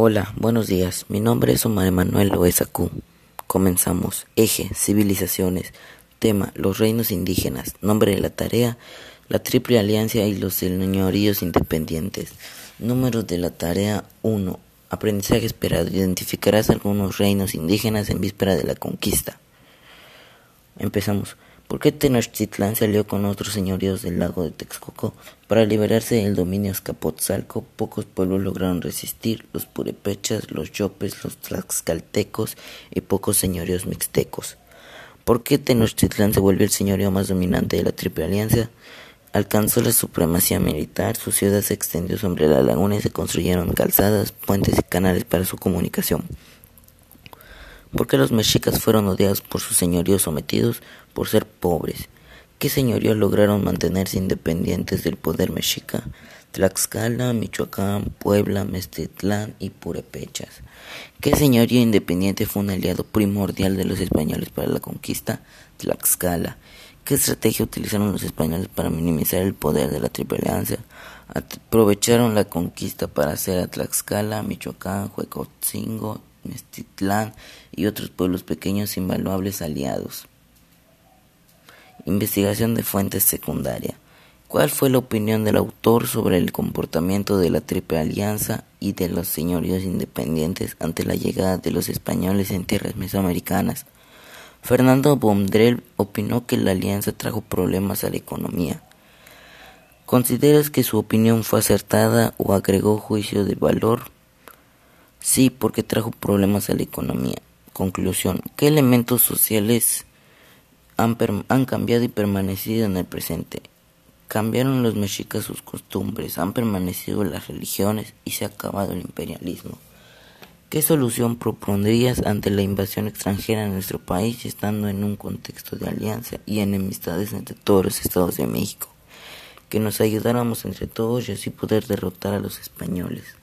Hola, buenos días. Mi nombre es Omar Emanuel Loesacu. Comenzamos. Eje, civilizaciones. Tema, los reinos indígenas. Nombre de la tarea, la Triple Alianza y los señoríos independientes. Números de la tarea 1. Aprendizaje esperado. Identificarás algunos reinos indígenas en víspera de la conquista. Empezamos. ¿Por qué Tenochtitlán salió con otros señoríos del lago de Texcoco? Para liberarse del dominio escapotzalco, pocos pueblos lograron resistir, los purepechas, los yopes, los tlaxcaltecos y pocos señoríos mixtecos. ¿Por qué Tenochtitlán se volvió el señorío más dominante de la Triple Alianza? Alcanzó la supremacía militar, su ciudad se extendió sobre la laguna y se construyeron calzadas, puentes y canales para su comunicación. ¿Por qué los mexicas fueron odiados por sus señoríos sometidos por ser pobres? ¿Qué señoríos lograron mantenerse independientes del poder mexica? Tlaxcala, Michoacán, Puebla, Mestitlán y Purepechas. ¿Qué señorío independiente fue un aliado primordial de los españoles para la conquista? Tlaxcala. ¿Qué estrategia utilizaron los españoles para minimizar el poder de la Triple Alianza? Aprovecharon la conquista para hacer a Tlaxcala, Michoacán, Huecotzingo, Y otros pueblos pequeños invaluables aliados. Investigación de fuentes secundaria. ¿Cuál fue la opinión del autor sobre el comportamiento de la Triple Alianza y de los señoríos independientes ante la llegada de los españoles en tierras mesoamericanas? Fernando Bondrel opinó que la alianza trajo problemas a la economía. ¿Consideras que su opinión fue acertada o agregó juicio de valor? Sí, porque trajo problemas a la economía. Conclusión. ¿Qué elementos sociales han, han, cambiado y permanecido en el presente? Cambiaron los mexicas sus costumbres, han permanecido las religiones y se ha acabado el imperialismo. ¿Qué solución propondrías ante la invasión extranjera en nuestro país estando en un contexto de alianza y enemistades entre todos los estados de México? Que nos ayudáramos entre todos y así poder derrotar a los españoles.